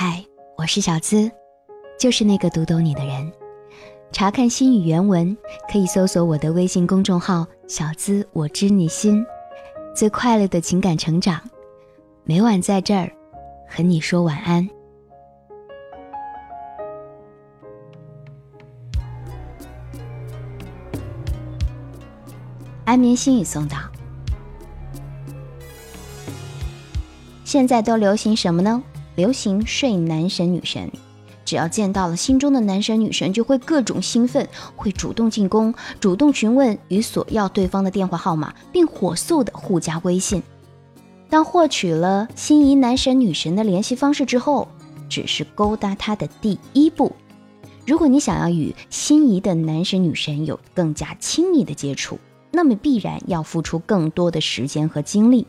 嗨，我是小资，就是那个读懂你的人。查看心语原文，可以搜索我的微信公众号“小资我知你心”，最快乐的情感成长，每晚在这儿和你说晚安。安眠心语送到。现在都流行什么呢？流行睡男神女神，只要见到了心中的男神女神，就会各种兴奋，会主动进攻，主动询问与索要对方的电话号码，并火速的互加微信。当获取了心仪男神女神的联系方式之后，只是勾搭他的第一步。如果你想要与心仪的男神女神有更加亲密的接触，那么必然要付出更多的时间和精力。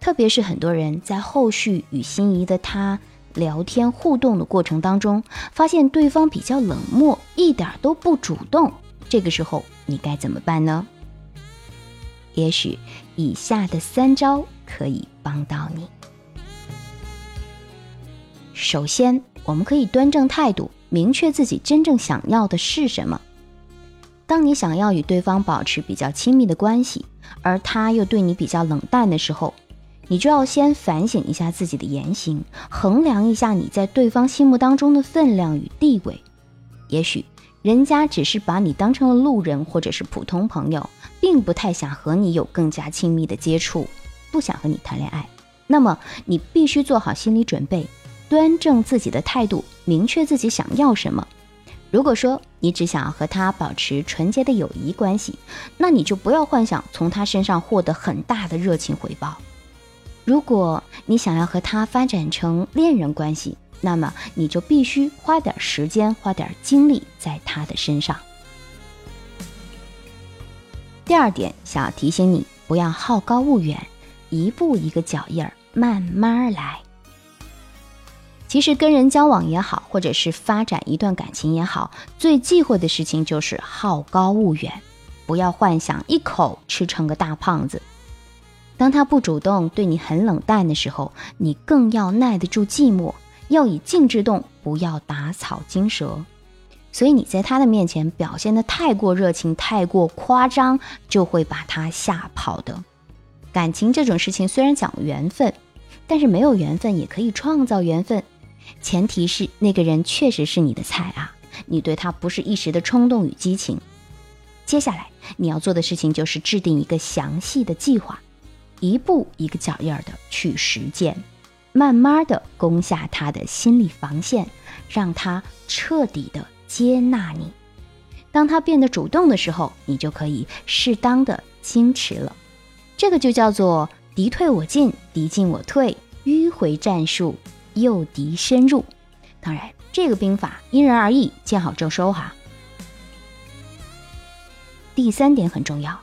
特别是很多人在后续与心仪的他聊天互动的过程当中，发现对方比较冷漠，一点都不主动。这个时候你该怎么办呢？也许以下的三招可以帮到你。首先，我们可以端正态度，明确自己真正想要的是什么。当你想要与对方保持比较亲密的关系，而他又对你比较冷淡的时候，你就要先反省一下自己的言行，衡量一下你在对方心目当中的分量与地位。也许人家只是把你当成了路人或者是普通朋友，并不太想和你有更加亲密的接触，不想和你谈恋爱。那么你必须做好心理准备，端正自己的态度，明确自己想要什么。如果说你只想要和他保持纯洁的友谊关系，那你就不要幻想从他身上获得很大的热情回报。如果你想要和他发展成恋人关系，那么你就必须花点时间、花点精力在他的身上。第二点，想要提醒你，不要好高骛远，一步一个脚印儿，慢慢来。其实跟人交往也好，或者是发展一段感情也好，最忌讳的事情就是好高骛远，不要幻想一口吃成个大胖子。当他不主动对你很冷淡的时候，你更要耐得住寂寞，要以静制动，不要打草惊蛇。所以你在他的面前表现的太过热情、太过夸张，就会把他吓跑的。感情这种事情虽然讲缘分，但是没有缘分也可以创造缘分，前提是那个人确实是你的菜啊，你对他不是一时的冲动与激情。接下来你要做的事情就是制定一个详细的计划。一步一个脚印儿的去实践，慢慢的攻下他的心理防线，让他彻底的接纳你。当他变得主动的时候，你就可以适当的矜持了。这个就叫做敌退我进，敌进我退，迂回战术，诱敌深入。当然，这个兵法因人而异，见好就收哈。第三点很重要，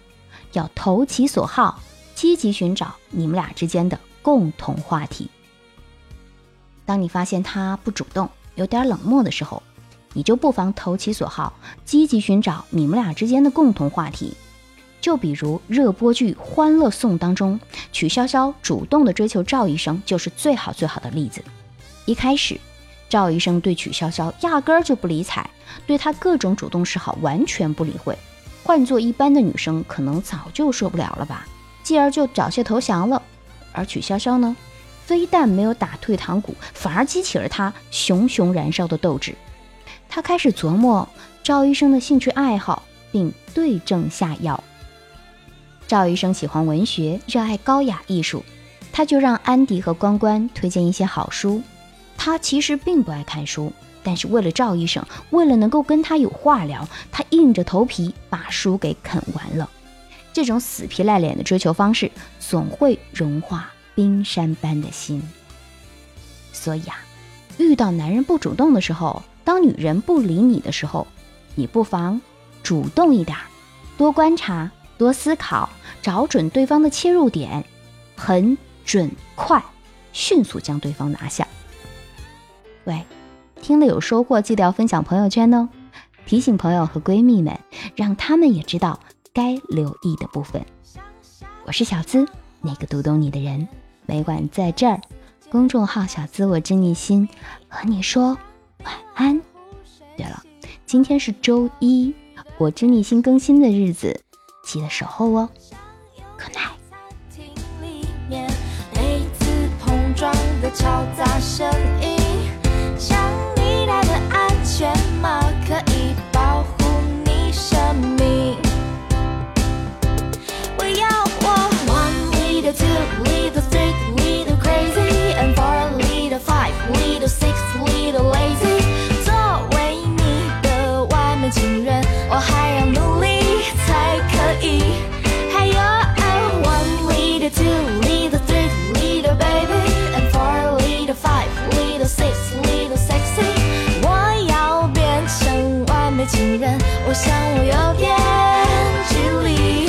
要投其所好。积极寻找你们俩之间的共同话题。当你发现他不主动、有点冷漠的时候，你就不妨投其所好，积极寻找你们俩之间的共同话题。就比如热播剧《欢乐颂》当中，曲筱绡主动的追求赵医生，就是最好最好的例子。一开始，赵医生对曲筱绡压根儿就不理睬，对她各种主动示好完全不理会。换做一般的女生，可能早就受不了了吧。继而就缴械投降了，而曲筱绡呢，非但没有打退堂鼓，反而激起了他熊熊燃烧的斗志。他开始琢磨赵医生的兴趣爱好，并对症下药。赵医生喜欢文学，热爱高雅艺术，他就让安迪和关关推荐一些好书。他其实并不爱看书，但是为了赵医生，为了能够跟他有话聊，他硬着头皮把书给啃完了。这种死皮赖脸的追求方式，总会融化冰山般的心。所以啊，遇到男人不主动的时候，当女人不理你的时候，你不妨主动一点，多观察，多思考，找准对方的切入点，很准快，迅速将对方拿下。喂，听了有收获，记得要分享朋友圈哦，提醒朋友和闺蜜们，让他们也知道。该留意的部分，我是小资，那个读懂你的人，每晚在这儿公众号“小资我知你心”，和你说晚安。对了，今天是周一，我知你心更新的日子，记得守候哦。Good night。像我有点距离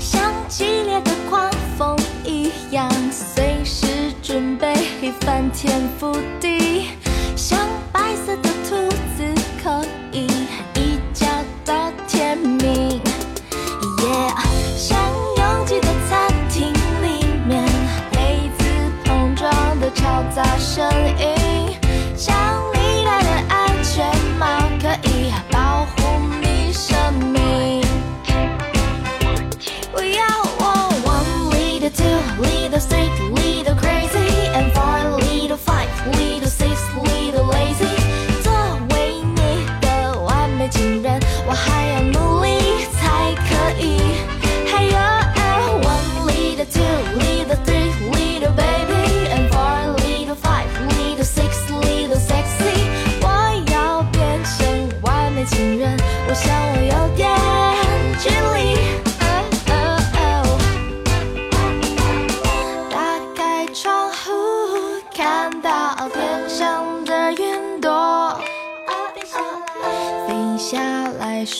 像激烈的狂风一样随时准备翻天覆地。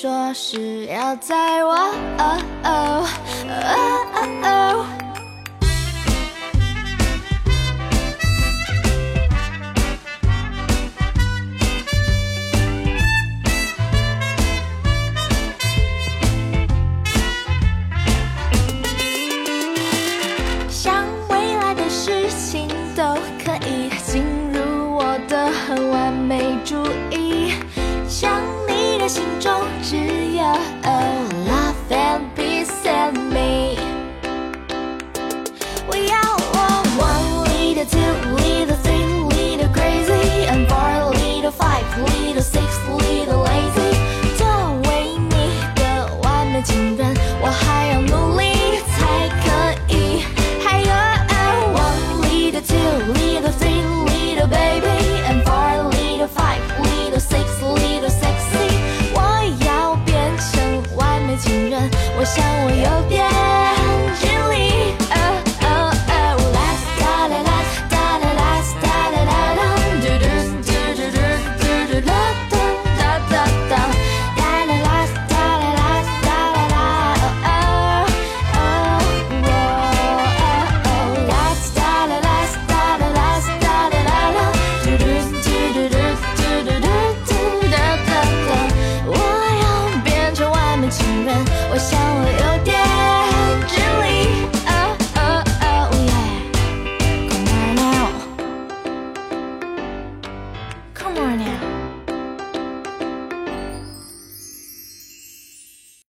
说是要带我，想未来的事情都。